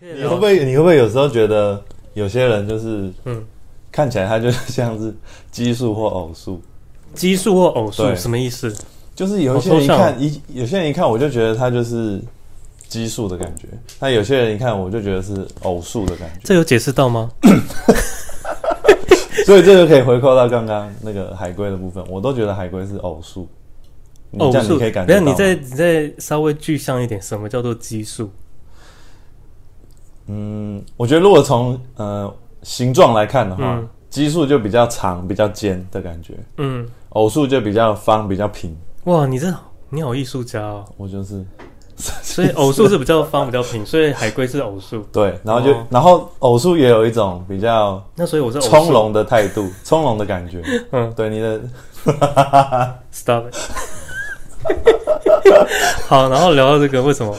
你会不会？你会不会有时候觉得有些人就是，嗯，看起来他就 像是奇数或偶数，奇数或偶数什么意思？就是有一些人一看一，有些人一看我就觉得他就是奇数的感觉，那有些人一看我就觉得是偶数的感觉。这有解释到吗？所以这个可以回扣到刚刚那个海龟的部分，我都觉得海龟是偶数。偶数可以感觉，没有，你再你再稍微具象一点，什么叫做奇数？嗯，我觉得如果从呃形状来看的话，奇数、嗯、就比较长、比较尖的感觉。嗯，偶数就比较方、比较平。哇，你这你好艺术家哦！我就是，所以偶数是比较方、比较平，所以海龟是偶数。对，然后就、哦、然后偶数也有一种比较，那所以我是从容的态度、从容的感觉。嗯，对，你的，stop it。好，然后聊到这个，为什么？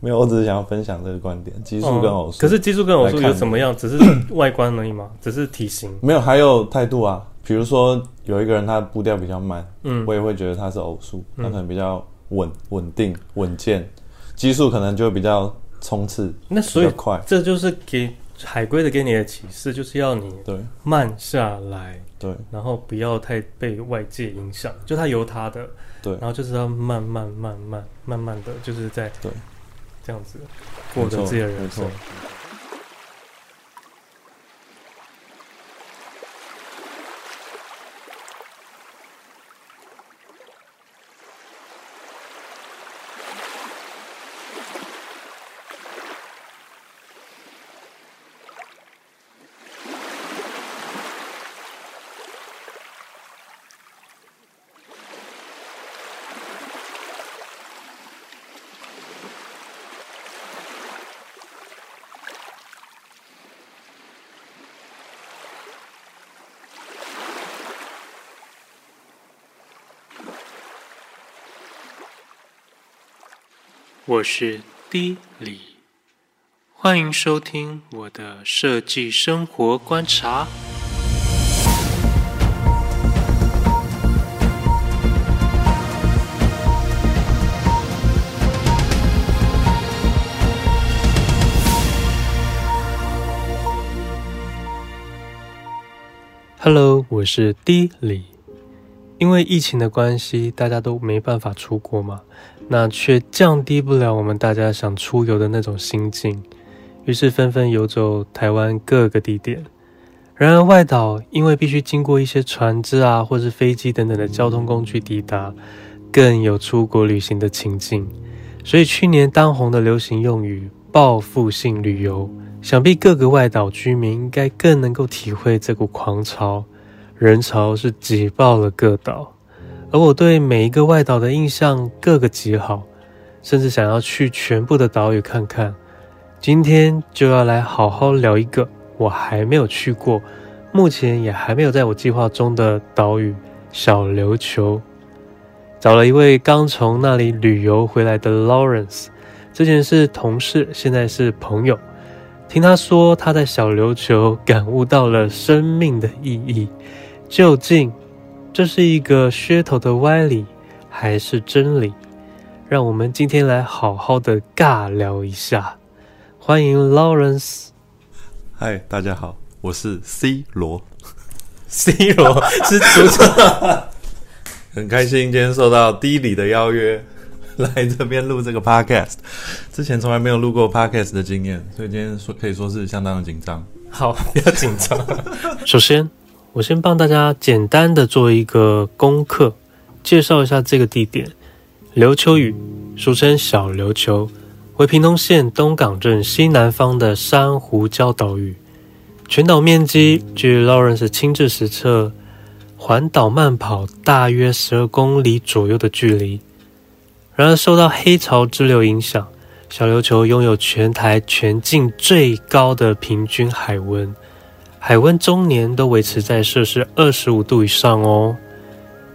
没有，我只是想要分享这个观点，奇数跟偶数、哦。可是奇数跟偶数有什么样？只是外观而已吗？只是体型？没有，还有态度啊。比如说有一个人他步调比较慢，嗯，我也会觉得他是偶数，他可能比较稳、稳定、稳健。奇数可能就比较冲刺，那所以快。这就是给海龟的给你的启示，就是要你对慢下来，对，然后不要太被外界影响，就他由他的。对，然后就是要慢慢、慢慢、慢慢的就是在对这样子过着自己的人生。我是 D 李，欢迎收听我的设计生活观察。Hello，我是 D 李。因为疫情的关系，大家都没办法出国嘛。那却降低不了我们大家想出游的那种心境，于是纷纷游走台湾各个地点。然而外岛因为必须经过一些船只啊，或是飞机等等的交通工具抵达，更有出国旅行的情境。所以去年当红的流行用语“报复性旅游”，想必各个外岛居民应该更能够体会这股狂潮，人潮是挤爆了各岛。而我对每一个外岛的印象各个极好，甚至想要去全部的岛屿看看。今天就要来好好聊一个我还没有去过，目前也还没有在我计划中的岛屿——小琉球。找了一位刚从那里旅游回来的 Lawrence，之前是同事，现在是朋友。听他说他在小琉球感悟到了生命的意义，究竟？这是一个噱头的歪理，还是真理？让我们今天来好好的尬聊一下。欢迎 Lawrence。嗨，大家好，我是 C 罗。C 罗是主持。很开心今天受到 D 李的邀约，来这边录这个 Podcast。之前从来没有录过 Podcast 的经验，所以今天说可以说是相当的紧张。好，不要紧张。首先。我先帮大家简单的做一个功课，介绍一下这个地点——琉球屿，俗称小琉球，为屏东县东港镇西南方的珊瑚礁岛屿。全岛面积据 Lawrence 亲自实测，环岛慢跑大约十二公里左右的距离。然而，受到黑潮支流影响，小琉球拥有全台全境最高的平均海温。海温终年都维持在摄氏二十五度以上哦，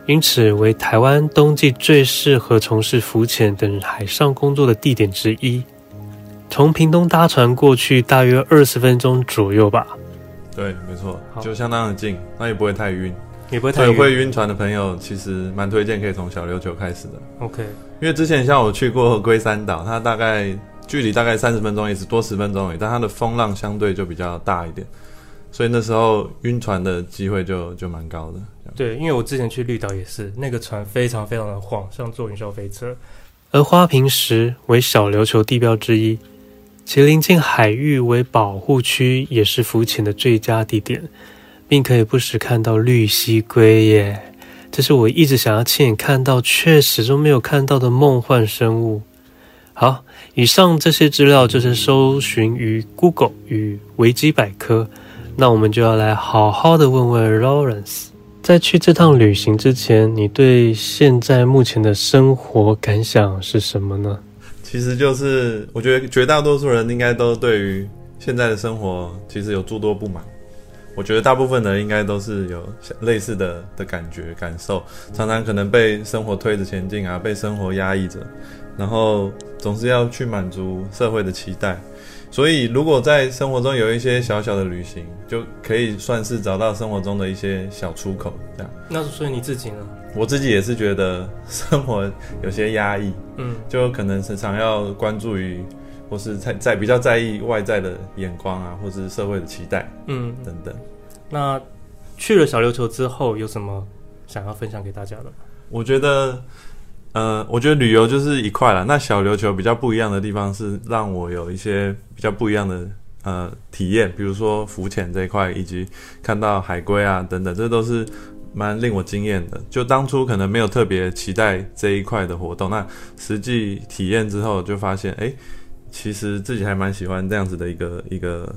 因此为台湾冬季最适合从事浮潜等海上工作的地点之一。从屏东搭船过去大约二十分钟左右吧。对，没错，就相当的近，那也不会太晕，也不会太晕。会晕船的朋友其实蛮推荐可以从小琉球开始的。OK，因为之前像我去过龟山岛，它大概距离大概三十分钟，也是多十分钟而已，但它的风浪相对就比较大一点，所以那时候晕船的机会就就蛮高的。对，因为我之前去绿岛也是，那个船非常非常的晃，像坐云霄飞车。而花瓶石为小琉球地标之一，其临近海域为保护区，也是浮潜的最佳地点，并可以不时看到绿蜥龟耶！这是我一直想要亲眼看到，却始终没有看到的梦幻生物。好，以上这些资料就是搜寻于 Google 与维基百科，那我们就要来好好的问问 Lawrence。在去这趟旅行之前，你对现在目前的生活感想是什么呢？其实就是我觉得绝大多数人应该都对于现在的生活其实有诸多不满。我觉得大部分人应该都是有类似的的感觉感受，常常可能被生活推着前进啊，被生活压抑着，然后总是要去满足社会的期待。所以，如果在生活中有一些小小的旅行，就可以算是找到生活中的一些小出口，这样。那所以你自己呢？我自己也是觉得生活有些压抑，嗯，就可能时常要关注于，或是在在比较在意外在的眼光啊，或是社会的期待，嗯，等等。那去了小琉球之后，有什么想要分享给大家的？我觉得。呃，我觉得旅游就是一块了。那小琉球比较不一样的地方是，让我有一些比较不一样的呃体验，比如说浮潜这一块，以及看到海龟啊等等，这都是蛮令我惊艳的。就当初可能没有特别期待这一块的活动，那实际体验之后就发现，哎，其实自己还蛮喜欢这样子的一个一个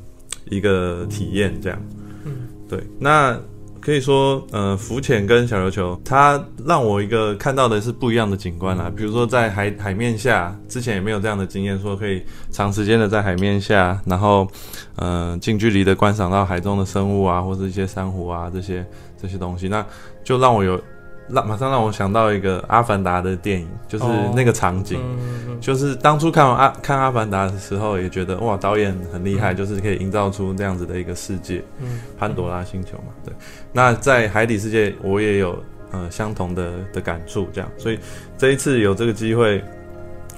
一个体验，这样。嗯，对，那。可以说，呃，浮潜跟小琉球，它让我一个看到的是不一样的景观啦。比如说，在海海面下，之前也没有这样的经验，说可以长时间的在海面下，然后，呃，近距离的观赏到海中的生物啊，或是一些珊瑚啊这些这些东西，那就让我有。让马上让我想到一个《阿凡达》的电影，就是那个场景，哦嗯、就是当初看完阿看《阿凡达》的时候，也觉得哇，导演很厉害，嗯、就是可以营造出这样子的一个世界，嗯，潘朵拉星球嘛，对。那在海底世界，我也有呃相同的的感触，这样，所以这一次有这个机会，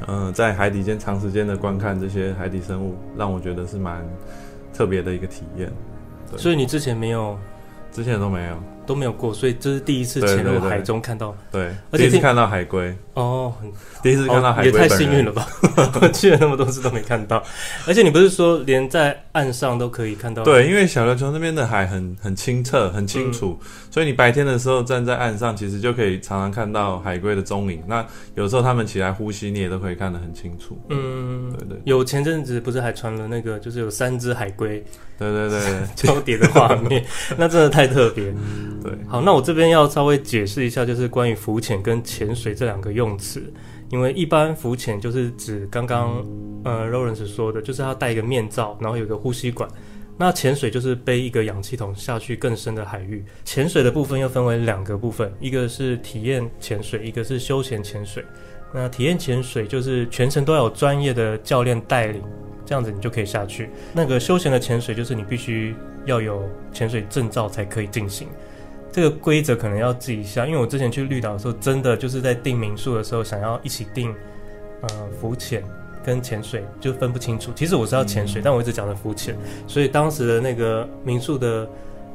呃，在海底间长时间的观看这些海底生物，让我觉得是蛮特别的一个体验。所以你之前没有，之前都没有。都没有过，所以这是第一次潜入海中看到，对，第一次看到海龟哦，第一次看到海龟，也太幸运了吧！我 去了那么多次都没看到，而且你不是说连在岸上都可以看到？对，因为小琉球那边的海很很清澈、很清楚，嗯、所以你白天的时候站在岸上，其实就可以常常看到海龟的踪影。那有时候他们起来呼吸，你也都可以看得很清楚。嗯，对，对对。有前阵子不是还传了那个，就是有三只海龟，对对对，交叠 的画面，那真的太特别。对，好，那我这边要稍微解释一下，就是关于浮潜跟潜水这两个用词，因为一般浮潜就是指刚刚呃 Lawrence 说的，就是他戴一个面罩，然后有个呼吸管。那潜水就是背一个氧气筒下去更深的海域。潜水的部分又分为两个部分，一个是体验潜水，一个是休闲潜水。那体验潜水就是全程都要有专业的教练带领，这样子你就可以下去。那个休闲的潜水就是你必须要有潜水证照才可以进行。这个规则可能要记一下，因为我之前去绿岛的时候，真的就是在订民宿的时候，想要一起订，呃，浮潜跟潜水就分不清楚。其实我是要潜水，嗯、但我一直讲的浮潜，所以当时的那个民宿的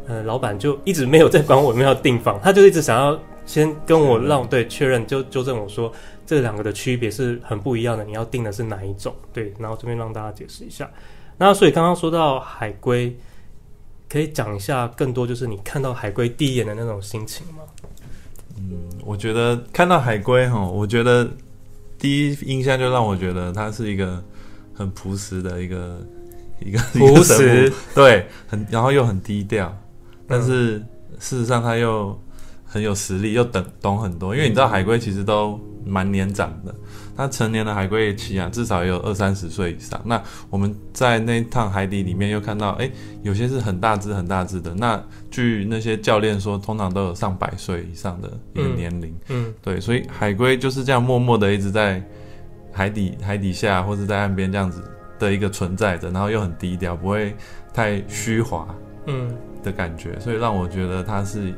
呃老板就一直没有在管我有没有订房，他就一直想要先跟我让对确认，就纠正我说这两个的区别是很不一样的，你要定的是哪一种？对，然后这边让大家解释一下。那所以刚刚说到海龟。可以讲一下更多，就是你看到海龟第一眼的那种心情吗？嗯，我觉得看到海龟哈，我觉得第一印象就让我觉得它是一个很朴实的一个一个朴实，对，很然后又很低调，但是事实上它又很有实力，又懂懂很多，因为你知道海龟其实都蛮年长的。那成年的海龟期啊，至少也有二三十岁以上。那我们在那趟海底里面又看到，哎、欸，有些是很大只、很大只的。那据那些教练说，通常都有上百岁以上的一个年龄。嗯，嗯对，所以海龟就是这样默默的一直在海底、海底下或者在岸边这样子的一个存在着，然后又很低调，不会太虚华，嗯的感觉。所以让我觉得它是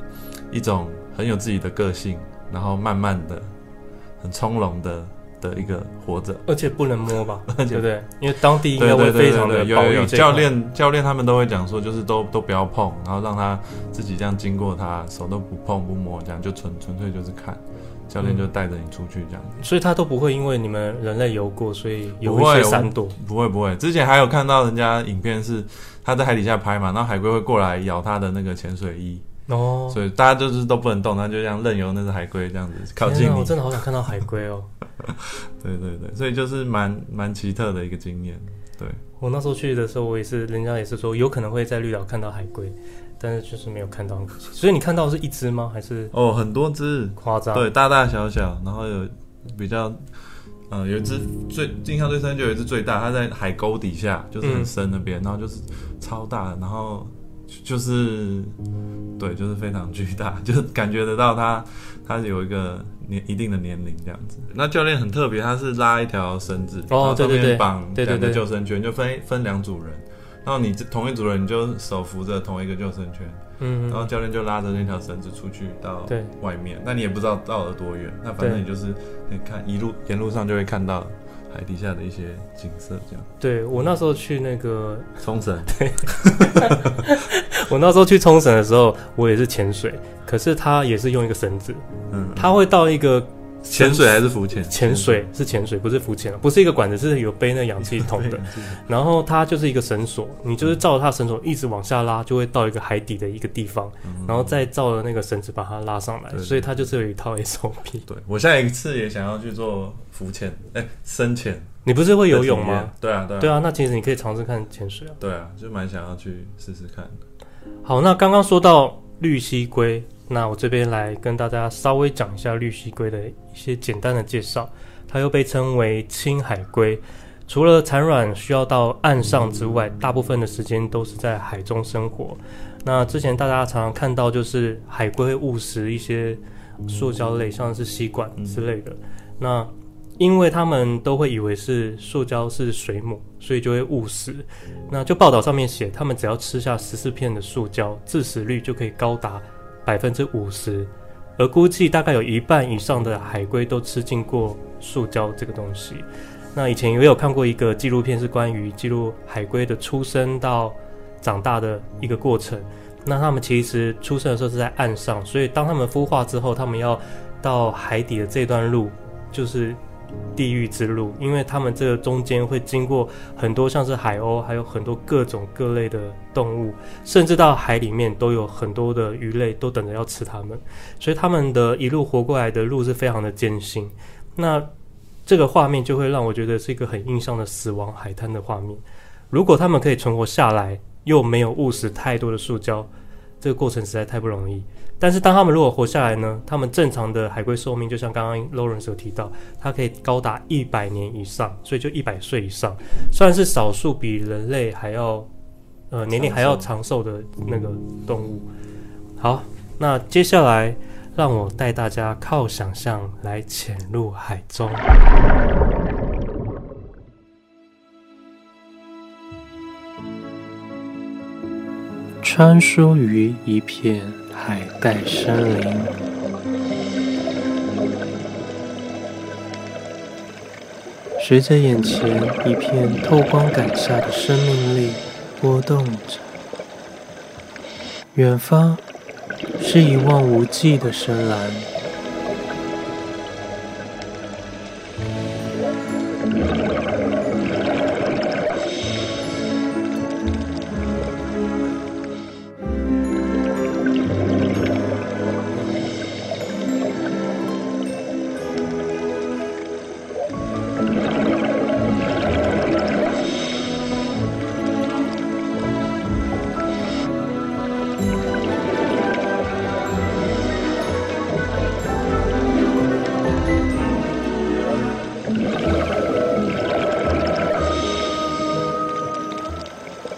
一种很有自己的个性，然后慢慢的、很从容的。的一个活着，而且不能摸吧，对不对？因为当地应该会非常的保育。教练教练他们都会讲说，就是都都不要碰，然后让他自己这样经过他，手都不碰不摸，这样就纯纯粹就是看。教练就带着你出去这样，所以他都不会因为你们人类游过，所以有一些闪躲。不会不会，之前还有看到人家影片是他在海底下拍嘛，然后海龟会过来咬他的那个潜水衣哦，所以大家就是都不能动，它就这样任由那只海龟这样子靠近你。我真的好想看到海龟哦。对对对，所以就是蛮蛮奇特的一个经验。对，我那时候去的时候，我也是，人家也是说有可能会在绿岛看到海龟。但是就是没有看到，所以你看到是一只吗？还是哦，很多只，夸张。对，大大小小，然后有比较，嗯，有一只最印象最深，就有一只最大，它在海沟底下，就是很深那边，嗯、然后就是超大，然后就是对，就是非常巨大，就是感觉得到他他有一个年一定的年龄这样子。那教练很特别，他是拉一条绳子，哦，对对对，绑两个救生圈，就分分两组人。然后你同一组人，你就手扶着同一个救生圈，嗯，然后教练就拉着那条绳子出去到外面，那你也不知道到了多远，那反正你就是你看一路沿路上就会看到海底下的一些景色，这样。对，我那时候去那个冲绳，对，我那时候去冲绳的时候，我也是潜水，可是他也是用一个绳子，嗯，他会到一个。潜水还是浮潜？潜水是潜水，不是浮潜，不是一个管子，是有背那氧气筒的。然后它就是一个绳索，你就是照着它绳索一直往下拉，就会到一个海底的一个地方，然后再照着那个绳子把它拉上来。所以它就是有一套 SOP。对，我下一次也想要去做浮潜，哎，深潜。你不是会游泳吗？对啊，对啊。对啊，那其实你可以尝试看潜水啊。对啊，就蛮想要去试试看的。好，那刚刚说到绿蜥龟。那我这边来跟大家稍微讲一下绿蠵龟的一些简单的介绍。它又被称为青海龟，除了产卵需要到岸上之外，大部分的时间都是在海中生活。那之前大家常常看到，就是海龟会误食一些塑胶类，像是吸管之类的。那因为他们都会以为是塑胶是水母，所以就会误食。那就报道上面写，他们只要吃下十四片的塑胶，致死率就可以高达。百分之五十，而估计大概有一半以上的海龟都吃进过塑胶这个东西。那以前也有看过一个纪录片，是关于记录海龟的出生到长大的一个过程。那他们其实出生的时候是在岸上，所以当他们孵化之后，他们要到海底的这段路就是。地狱之路，因为他们这个中间会经过很多像是海鸥，还有很多各种各类的动物，甚至到海里面都有很多的鱼类都等着要吃它们，所以他们的一路活过来的路是非常的艰辛。那这个画面就会让我觉得是一个很印象的死亡海滩的画面。如果他们可以存活下来，又没有误食太多的塑胶，这个过程实在太不容易。但是当他们如果活下来呢？他们正常的海龟寿命就像刚刚 Lawrence 有提到，它可以高达一百年以上，所以就一百岁以上，算是少数比人类还要呃年龄还要长寿的那个动物。好，那接下来让我带大家靠想象来潜入海中。穿梭于一片海带森林，随着眼前一片透光感下的生命力波动着，远方是一望无际的深蓝。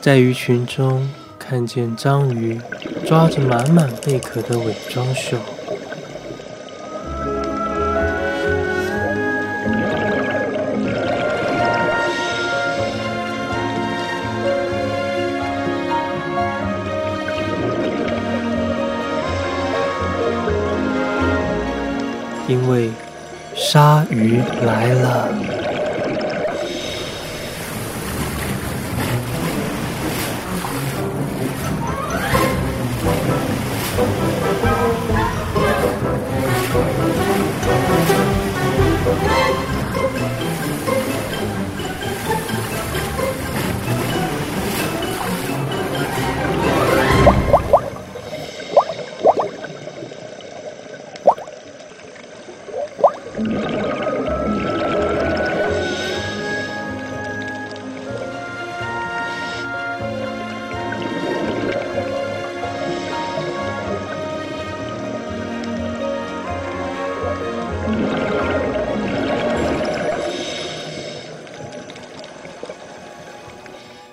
在鱼群中看见章鱼抓着满满贝壳的伪装秀，因为鲨鱼来了。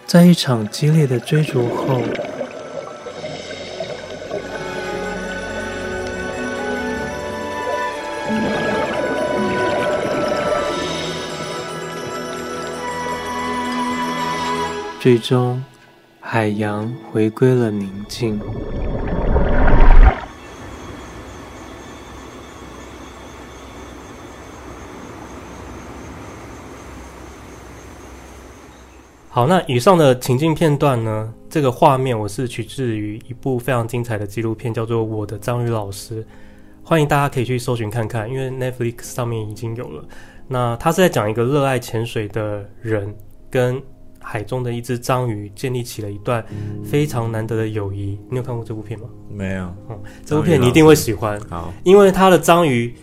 在一场激烈的追逐后，最终海洋回归了宁静。好，那以上的情境片段呢？这个画面我是取自于一部非常精彩的纪录片，叫做《我的章鱼老师》，欢迎大家可以去搜寻看看，因为 Netflix 上面已经有了。那他是在讲一个热爱潜水的人跟海中的一只章鱼建立起了一段非常难得的友谊。你有看过这部片吗？没有。嗯，这部片你一定会喜欢。好，因为他的章鱼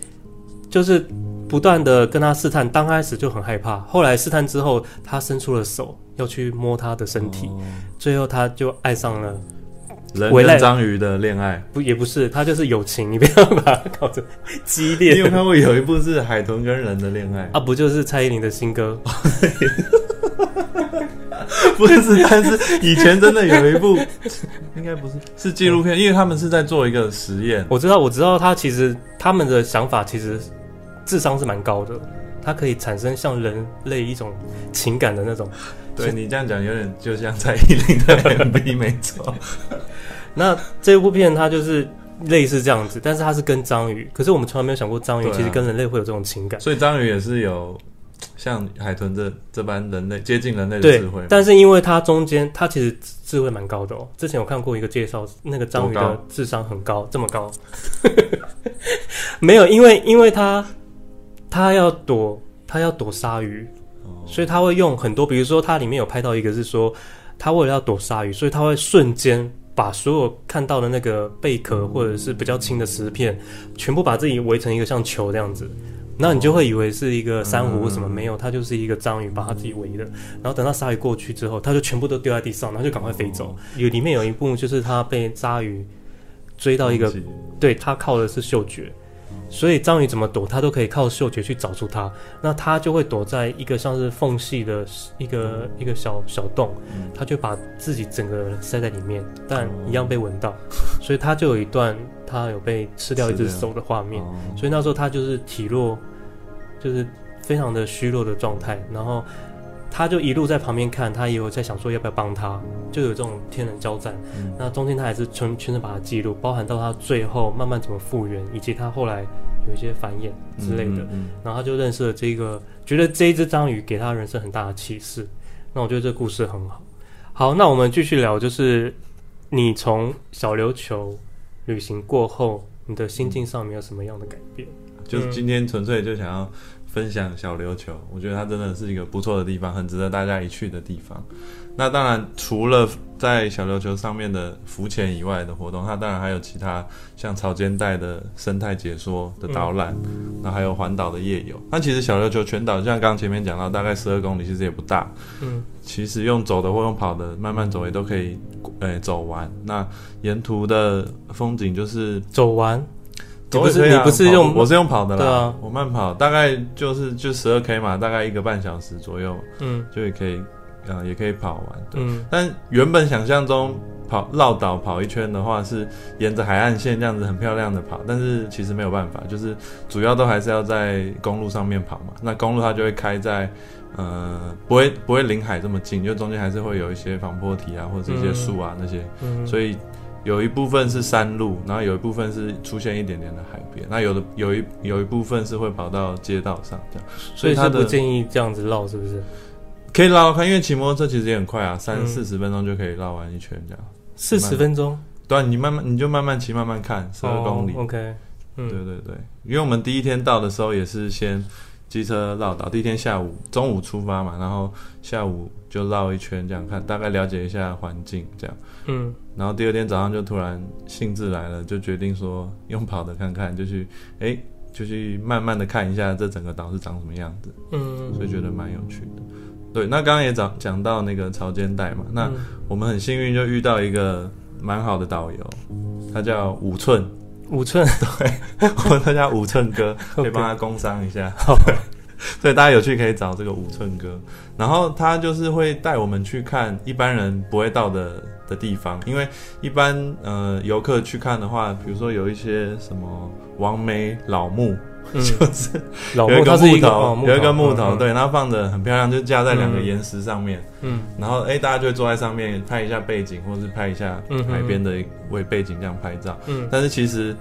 就是。不断的跟他试探，刚开始就很害怕，后来试探之后，他伸出了手要去摸他的身体，哦、最后他就爱上了人跟章鱼的恋爱，不也不是，他就是友情，你不要把它搞成激烈。你有看过有一部是海豚跟人的恋爱啊？不就是蔡依林的新歌？不是，但是以前真的有一部，应该不是是纪录片，因为他们是在做一个实验。我知道，我知道，他其实他们的想法其实。智商是蛮高的，它可以产生像人类一种情感的那种。对，你这样讲，有点就像蔡依林的 MV，没错。那这部片它就是类似这样子，但是它是跟章鱼，可是我们从来没有想过章鱼其实跟人类会有这种情感。啊、所以章鱼也是有像海豚这这般人类接近人类的智慧。但是因为它中间它其实智慧蛮高的哦。之前有看过一个介绍，那个章鱼的智商很高，这么高。没有，因为因为它。他要躲，他要躲鲨鱼，所以他会用很多，比如说他里面有拍到一个是说，他为了要躲鲨鱼，所以他会瞬间把所有看到的那个贝壳或者是比较轻的石片，全部把自己围成一个像球这样子，那你就会以为是一个珊瑚或什么，没有，它就是一个章鱼把它自己围的，然后等到鲨鱼过去之后，它就全部都丢在地上，然后就赶快飞走。有里面有一幕就是他被鲨鱼追到一个，对，他靠的是嗅觉。所以章鱼怎么躲，它都可以靠嗅觉去找出它。那它就会躲在一个像是缝隙的一个一个小小洞，它就把自己整个人塞在里面，但一样被闻到。所以它就有一段它有被吃掉一只手的画面。所以那时候它就是体弱，就是非常的虚弱的状态。然后。他就一路在旁边看，他也有在想说要不要帮他，就有这种天人交战。嗯、那中间他还是全全程把它记录，包含到他最后慢慢怎么复原，以及他后来有一些繁衍之类的。然后他就认识了这个，觉得这一只章鱼给他人生很大的启示。那我觉得这个故事很好。好，那我们继续聊，就是你从小琉球旅行过后，你的心境上面有什么样的改变？就是今天纯粹就想要。分享小琉球，我觉得它真的是一个不错的地方，很值得大家一去的地方。那当然，除了在小琉球上面的浮潜以外的活动，它当然还有其他像潮间带的生态解说的导览，那、嗯、还有环岛的夜游。那其实小琉球全岛，像刚前面讲到，大概十二公里，其实也不大。嗯，其实用走的或用跑的，慢慢走也都可以，诶、欸，走完。那沿途的风景就是走完。不是你不是用，我是用跑的啦。对啊，我慢跑，大概就是就十二 K 嘛，大概一个半小时左右，嗯，就也可以，啊，也可以跑完。对，嗯，但原本想象中跑绕岛跑一圈的话，是沿着海岸线这样子很漂亮的跑，但是其实没有办法，就是主要都还是要在公路上面跑嘛。那公路它就会开在，呃，不会不会临海这么近，就中间还是会有一些防波堤啊，或者一些树啊那些，嗯，所以。有一部分是山路，然后有一部分是出现一点点的海边，那有的有一有一部分是会跑到街道上这样，所以他不建议这样子绕，是不是？可以绕看，因为骑摩托车其实也很快啊，三四十分钟就可以绕完一圈这样。四十分钟？对啊，你慢慢你就慢慢骑，慢慢看，十二公里。Oh, OK，嗯，对对对，因为我们第一天到的时候也是先机车绕岛，第一天下午中午出发嘛，然后下午就绕一圈这样看，大概了解一下环境这样。嗯，然后第二天早上就突然兴致来了，就决定说用跑的看看，就去哎就去慢慢的看一下这整个岛是长什么样子。嗯，所以觉得蛮有趣的。对，那刚刚也讲讲到那个潮间带嘛，那我们很幸运就遇到一个蛮好的导游，他叫五寸，五寸，对，我们他叫五寸哥，可以帮他工商一下，好，所以大家有趣可以找这个五寸哥，然后他就是会带我们去看一般人不会到的的地方，因为一般呃游客去看的话，比如说有一些什么王梅老墓。就是有一个木头，有一个木头，对，然后放的很漂亮，就架在两个岩石上面，嗯，然后哎，大家就会坐在上面拍一下背景，或是拍一下海边的为背景这样拍照，嗯，但是其实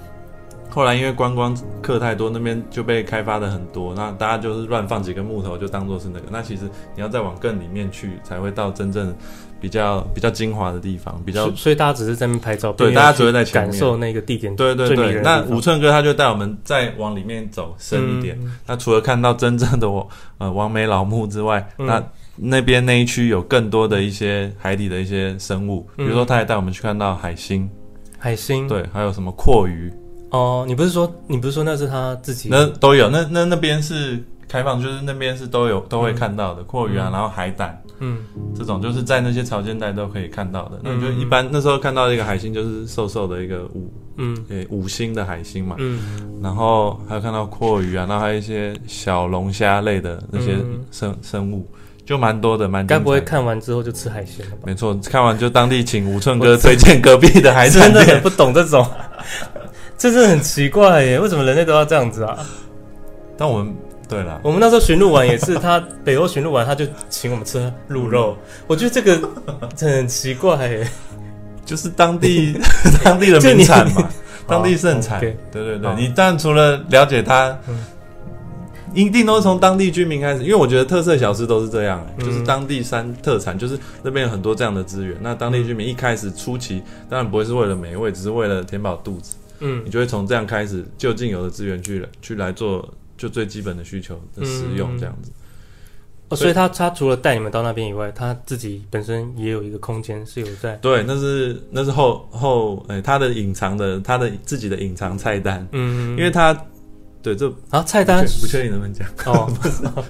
后来因为观光客太多，那边就被开发的很多，那大家就是乱放几个木头就当做是那个，那其实你要再往更里面去才会到真正。比较比较精华的地方，比较所，以大家只是在那边拍照，对，大家只会在前面。感受那个地点，对对对。那五寸哥他就带我们再往里面走深一点，嗯、那除了看到真正的我 呃王梅老木之外，嗯、那那边那一区有更多的一些海底的一些生物，嗯、比如说他还带我们去看到海星，海星，对，还有什么蛞蝓。哦，你不是说你不是说那是他自己？那都有，那那那边是开放，就是那边是都有都会看到的蛞蝓啊，嗯、然后海胆。嗯，这种就是在那些潮间带都可以看到的。那你就一般那时候看到一个海星，就是瘦瘦的一个五，嗯，诶，五星的海星嘛。嗯，然后还有看到阔鱼啊，然后还有一些小龙虾类的那些生生物，就蛮多的，蛮。该不会看完之后就吃海鲜了吧？没错，看完就当地请五寸哥推荐隔壁的海产店。真的很不懂这种，这是很奇怪耶，为什么人类都要这样子啊？但我们。对了，我们那时候巡路完也是，他北欧巡路完他就请我们吃鹿肉，我觉得这个很奇怪耶，就是当地 当地的名产嘛，当地盛产。对对对，你但除了了解它，一定都是从当地居民开始，因为我觉得特色小吃都是这样，就是当地山特产，就是那边有很多这样的资源。那当地居民一开始初期当然不会是为了美味，只是为了填饱肚子。嗯，你就会从这样开始就近有的资源去去来做。就最基本的需求的使用这样子，哦，所以他他除了带你们到那边以外，他自己本身也有一个空间是有在对，那是那是后后哎，他的隐藏的他的自己的隐藏菜单，嗯，因为他对这啊菜单不确定能不能讲哦，不知道，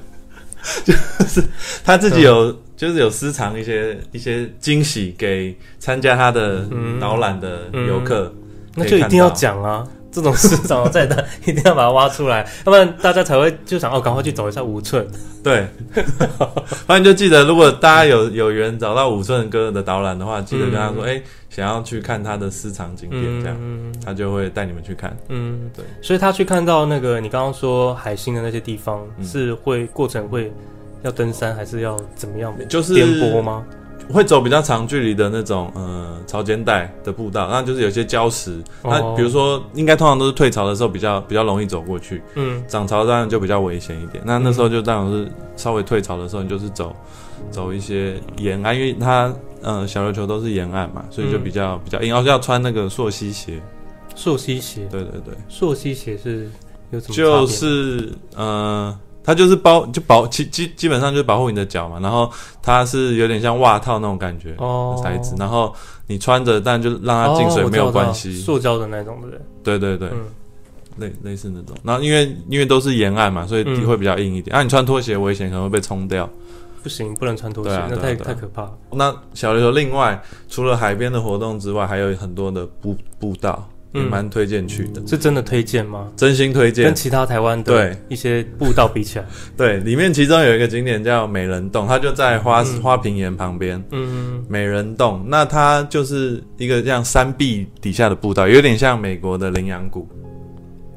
就是他自己有就是有私藏一些一些惊喜给参加他的导览的游客，那就一定要讲啊。这种市场在的，一定要把它挖出来，要不然大家才会就想哦，赶快去走一下五寸。对，反正就记得，如果大家有有缘找到五寸哥的导览的话，记得跟他说，哎、想要去看他的私藏景点，这样，嗯、他就会带你们去看。嗯，对。所以他去看到那个你刚刚说海星的那些地方，是会过程会要登山，还是要怎么样？就是颠簸吗？会走比较长距离的那种，呃，潮间带的步道，那就是有些礁石。哦、那比如说，应该通常都是退潮的时候比较比较容易走过去。嗯，涨潮当然就比较危险一点。那那时候就当然是稍微退潮的时候，你就是走走一些沿岸，因为它呃小琉球都是沿岸嘛，所以就比较比较硬，而且要穿那个溯溪鞋。溯溪鞋，对对对，溯溪鞋是有什么？就是呃。它就是包就保基基基本上就是保护你的脚嘛，然后它是有点像袜套那种感觉的材质，然后你穿着，但就让它进水没有关系，塑胶的那种对不对？对对对，类类似那种。然后因为因为都是沿岸嘛，所以地会比较硬一点。啊，你穿拖鞋危险，可能会被冲掉。不行，不能穿拖鞋，那太太可怕了。那小琉球另外除了海边的活动之外，还有很多的步步道。也蛮推荐去的。是真的推荐吗？真心推荐。跟其他台湾的一些步道比起来，对，里面其中有一个景点叫美人洞，它就在花花瓶岩旁边。嗯，美人洞，那它就是一个这样山壁底下的步道，有点像美国的羚羊谷。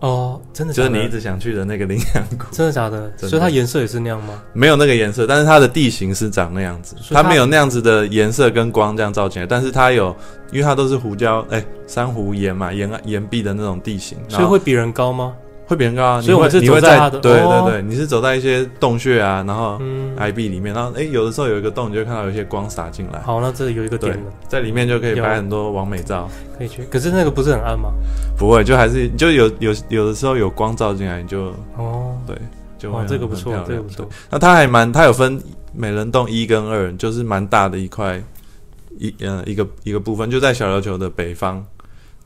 哦，真的，就是你一直想去的那个羚羊谷。真的假的？的所以它颜色也是那样吗？没有那个颜色，但是它的地形是长那样子。它，它没有那样子的颜色跟光这样照进来，但是它有，因为它都是胡椒，哎、欸，珊瑚岩嘛，岩岩壁的那种地形，所以会比人高吗？会比人高啊，所以我是你会在对对对，你是走在一些洞穴啊，然后 I B 里面，然后哎，有的时候有一个洞，你就会看到有一些光洒进来。好，那这里有一个点，在里面就可以拍很多完美照，可以去。可是那个不是很暗吗？不会，就还是就有有有的时候有光照进来，你就哦，对，就哇，这个不错，这个不错。那它还蛮，它有分美人洞一跟二，就是蛮大的一块一呃一个一个部分，就在小琉球的北方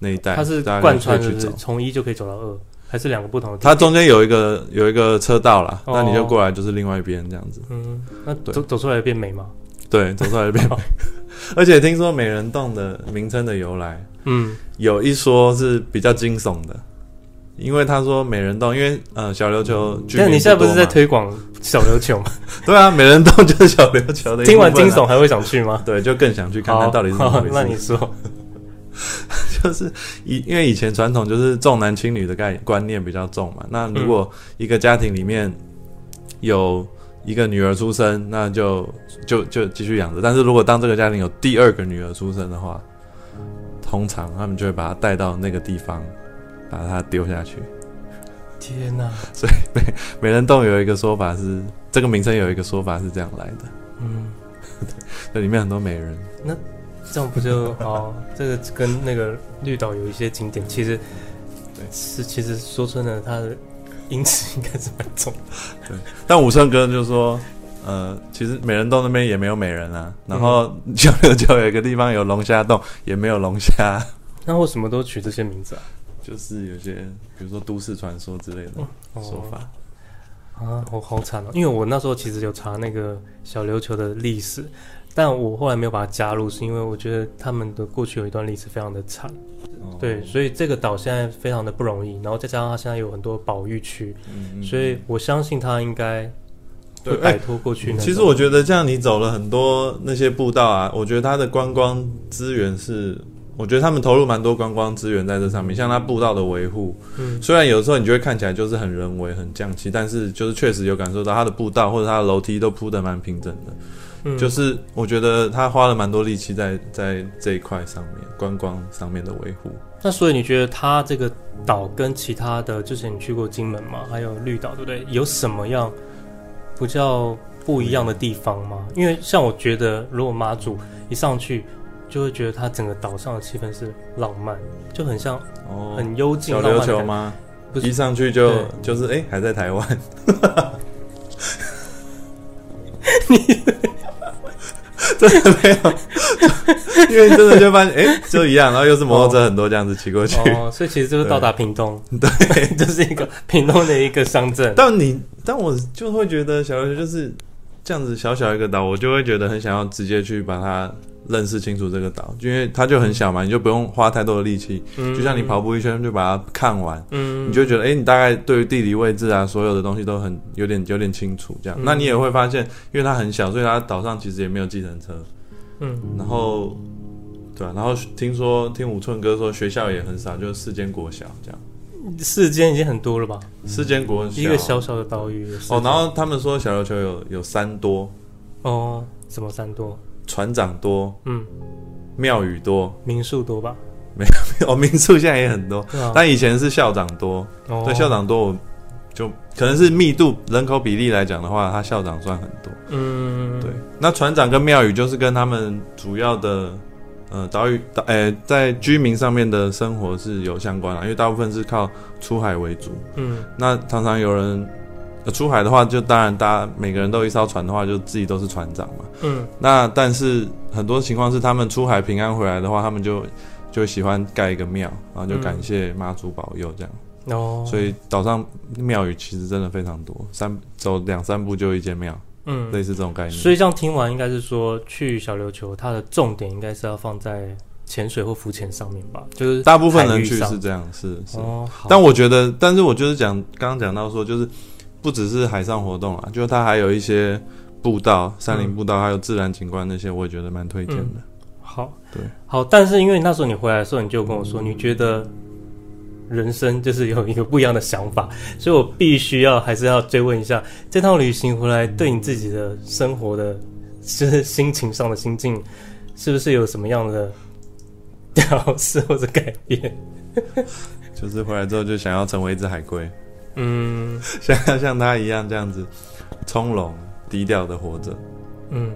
那一带，它是贯穿的，从一就可以走到二。还是两个不同的。它中间有一个有一个车道啦，那你就过来就是另外一边这样子。嗯，那走走出来变美吗？对，走出来变美。而且听说美人洞的名称的由来，嗯，有一说是比较惊悚的，因为他说美人洞，因为呃小琉球，但你现在不是在推广小琉球吗？对啊，美人洞就是小琉球的。听完惊悚还会想去吗？对，就更想去看看到底是怎么回事。那你说。就是以因为以前传统就是重男轻女的概观念比较重嘛，那如果一个家庭里面有一个女儿出生，那就就就继续养着。但是如果当这个家庭有第二个女儿出生的话，通常他们就会把她带到那个地方，把她丢下去。天哪！所以美美人洞有一个说法是，这个名称有一个说法是这样来的。嗯，这里面很多美人。那。这样不就哦？这个跟那个绿岛有一些景点，其实对是其实说真的，它的因此应该是蛮重的。对，但武胜哥就说，呃，其实美人洞那边也没有美人啊。然后小琉球有一个地方有龙虾洞，也没有龙虾。那为什么都取这些名字啊？就是有些比如说都市传说之类的说法。嗯、啊，我好惨哦！因为我那时候其实有查那个小琉球的历史。但我后来没有把它加入，是因为我觉得他们的过去有一段历史非常的惨，哦、对，所以这个岛现在非常的不容易，然后再加上它现在有很多保育区，所以我相信它应该会摆脱过去、欸。其实我觉得这样你走了很多那些步道啊，我觉得它的观光资源是，我觉得他们投入蛮多观光资源在这上面，像它步道的维护，嗯，虽然有时候你就会看起来就是很人为、很匠气，但是就是确实有感受到它的步道或者它的楼梯都铺得蛮平整的。就是我觉得他花了蛮多力气在在这一块上面，观光上面的维护。那所以你觉得他这个岛跟其他的，之前你去过金门嘛，还有绿岛，对不对？有什么样比较不一样的地方吗？因为像我觉得，如果妈祖一上去，就会觉得它整个岛上的气氛是浪漫，就很像哦，很幽静。小琉球吗？不是，一上去就就是哎、欸，还在台湾。你。真的没有，因为真的就发现，哎、欸，就一样，然后又是摩托车很多这样子骑过去，哦，所以其实就是到达屏东，对，就是一个屏东的一个乡镇。但你，但我就会觉得小琉球就是这样子小小一个岛，我就会觉得很想要直接去把它。认识清楚这个岛，因为它就很小嘛，你就不用花太多的力气。嗯，就像你跑步一圈就把它看完，嗯，你就觉得，哎、欸，你大概对于地理位置啊，所有的东西都很有点有点清楚。这样，嗯、那你也会发现，因为它很小，所以它岛上其实也没有计程车。嗯，然后，对啊，然后听说听五寸哥说学校也很少，就四间国小这样。四间已经很多了吧？四间国小，一个小小的岛屿。哦，然后他们说小琉球有有三多。哦，什么三多？船长多，嗯，庙宇多，民宿多吧？没有，哦，民宿现在也很多，啊、但以前是校长多，哦、对，校长多，就可能是密度人口比例来讲的话，他校长算很多，嗯，对。那船长跟庙宇就是跟他们主要的，呃，岛屿，诶、欸，在居民上面的生活是有相关的，因为大部分是靠出海为主，嗯，那常常有人。出海的话，就当然大家每个人都有一艘船的话，就自己都是船长嘛。嗯。那但是很多情况是，他们出海平安回来的话，他们就就喜欢盖一个庙，然后就感谢妈祖保佑这样。哦、嗯。所以岛上庙宇其实真的非常多，三走两三步就一间庙。嗯。类似这种概念。所以这样听完，应该是说去小琉球，它的重点应该是要放在潜水或浮潜上面吧？就是大部分人去是这样，是是。哦。但我觉得，但是我就是讲刚刚讲到说，就是。不只是海上活动啊，就是它还有一些步道、山林步道，还有自然景观那些，我也觉得蛮推荐的。好，对，好，但是因为那时候你回来的时候，你就跟我说，你觉得人生就是有一个不一样的想法，所以我必须要还是要追问一下，这趟旅行回来对你自己的生活的，就是心情上的心境，是不是有什么样的调试或者改变？就是回来之后就想要成为一只海龟，嗯，想要像他一样这样子从容低调的活着，嗯。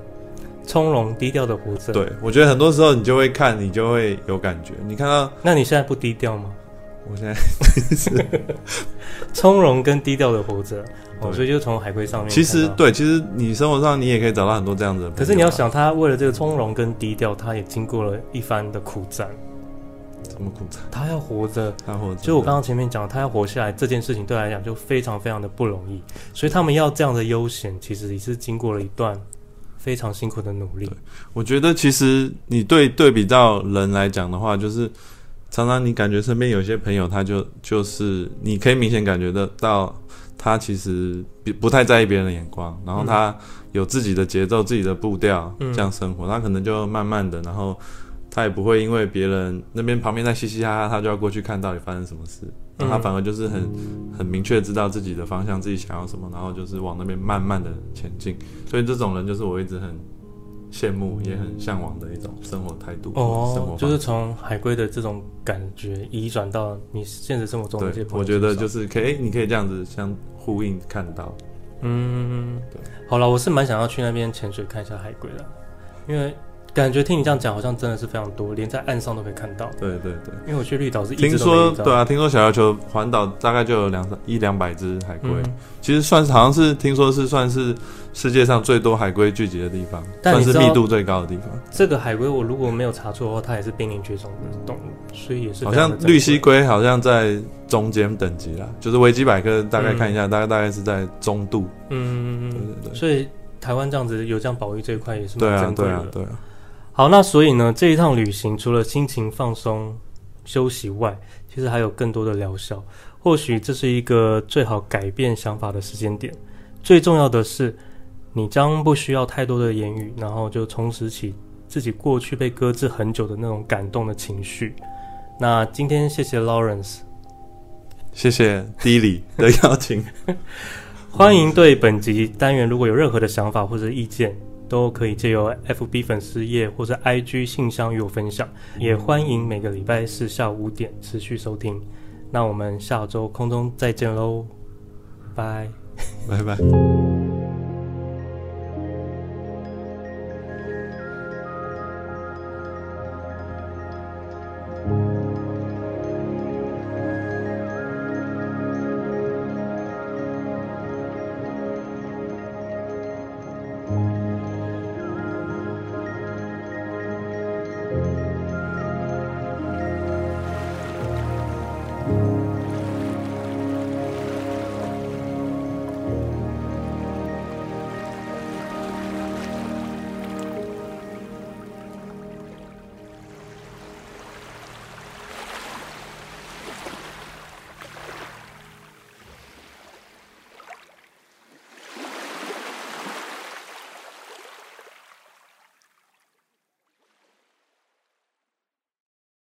从容低调的活着，对，我觉得很多时候你就会看，你就会有感觉。你看到，那你现在不低调吗？我现在是 从容跟低调的活着，哦，所以就从海龟上面。其实对，其实你生活上你也可以找到很多这样子的。可是你要想，他为了这个从容跟低调，他也经过了一番的苦战。什么苦战？他要活着，他活着。就我刚刚前面讲，他要活下来这件事情，对他来讲就非常非常的不容易。所以他们要这样的悠闲，其实也是经过了一段。非常辛苦的努力。我觉得其实你对对比到人来讲的话，就是常常你感觉身边有些朋友，他就就是你可以明显感觉得到，他其实不不太在意别人的眼光，然后他有自己的节奏、自己的步调这样生活，他可能就慢慢的，然后他也不会因为别人那边旁边在嘻嘻哈哈，他就要过去看到底发生什么事。那他反而就是很很明确知道自己的方向，自己想要什么，然后就是往那边慢慢的前进。所以这种人就是我一直很羡慕，也很向往的一种生活态度。哦，生活就是从海龟的这种感觉移转到你现实生活中的这些朋友。我觉得就是可以，你可以这样子相呼应看到。嗯，对。好了，我是蛮想要去那边潜水看一下海龟的，因为。感觉听你这样讲，好像真的是非常多，连在岸上都可以看到。对对对，因为我去绿岛是听说，对啊，听说小琉球环岛大概就有两一两百只海龟，嗯，其实算是好像是听说是算是世界上最多海龟聚集的地方，算是密度最高的地方。这个海龟我如果没有查错的话，它也是濒临绝种的动物，所以也是好像绿蜥龟好像在中间等级啦，就是维基百科大概看一下，嗯，大概大概是在中度。嗯，对对对。所以台湾这样子有这样保育这一块也是蛮对啊，对啊，对啊。好，那所以呢，这一趟旅行除了心情放松、休息外，其实还有更多的疗效。或许这是一个最好改变想法的时间点。最重要的是，你将不需要太多的言语，然后就重拾起自己过去被搁置很久的那种感动的情绪。那今天谢谢 Lawrence，谢谢 Dilly 的邀请。欢迎对本集单元如果有任何的想法或者意见。都可以借由 FB 粉丝页或是 IG 信箱与我分享，也欢迎每个礼拜四下午五点持续收听。那我们下周空中再见喽，拜拜拜。